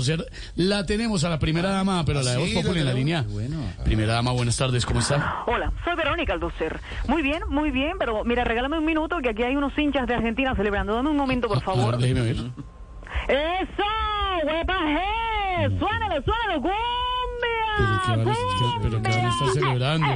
coser. La tenemos a la primera dama, pero la de Voz Populi en la línea. Primera dama, buenas tardes, ¿cómo está? Hola, soy Verónica Aldocer. Muy bien, muy bien, pero mira, regálame un minuto que aquí hay unos hinchas de Argentina celebrando. Dame un momento, por A favor. déjeme ver. ¡Eso! ¡Huepaje! ¡Cumbia! pero qué van a estar celebrando.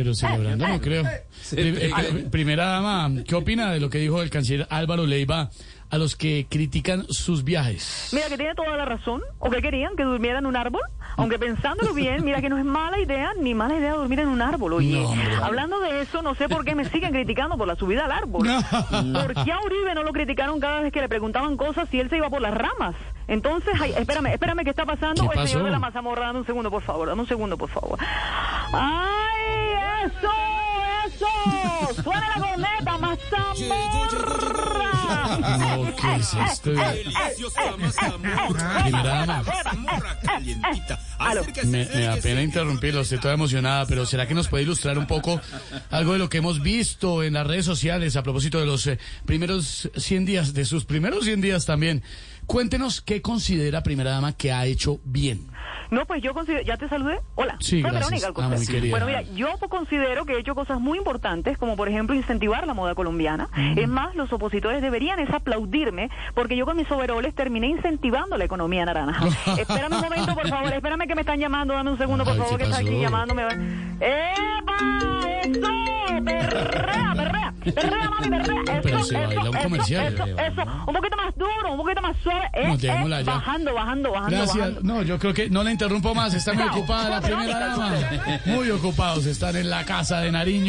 Eh, eh, eh, eh. Pero celebrando no creo. Pri- eh, pri- primera dama, ¿qué opina de lo que dijo el canciller Álvaro Leiva a los que critican sus viajes? Mira que tiene toda la razón. ¿O qué querían? ¿Que durmiera en un árbol? Aunque pensándolo bien, mira que no es mala idea, ni mala idea dormir en un árbol. Oye, No, hablando de eso, no sé por qué me siguen criticando por la subida al árbol. ¿Por qué a Uribe no lo criticaron cada vez que le preguntaban cosas si él se iba por las ramas? Entonces, ay, espérame, espérame, ¿qué está pasando? ¿Qué el señor de la mazamorra, dame un segundo, por favor, dame un segundo, por favor. ¡Ay, eso, eso! ¡Suena la corneta, mazamorra! No, ¿qué es esto? Deliciosa mazamorra. Dama. Mazamorra calientita. Me, me da pena interrumpirlo, estoy toda emocionada, pero ¿será que nos puede ilustrar un poco algo de lo que hemos visto en las redes sociales a propósito de los eh, primeros 100 días, de sus primeros 100 días también? Cuéntenos qué considera Primera Dama que ha hecho bien. No, pues yo considero, ¿ya te saludé? Hola, Sí, soy gracias. Verónica. Ah. Bueno, mira, yo considero que he hecho cosas muy importantes, como por ejemplo incentivar la moda colombiana. Mm. Es más, los opositores deberían es aplaudirme, porque yo con mis overoles terminé incentivando la economía naranja. espérame un momento, por favor, espérame que me están llamando, dame un segundo, por Ay, favor, ¿qué que está aquí pasó? llamándome. ¡Epa! Perrea! Eso, Pero se baila un eso, comercial. Eso, eso, un poquito más duro, un poquito más suave. No, dejémosla ya. bajando, bajando, bajando, Gracias. bajando. No, yo creo que no la interrumpo más, está muy ocupada la Primera Dama. Muy ocupados están en la casa de Nariño.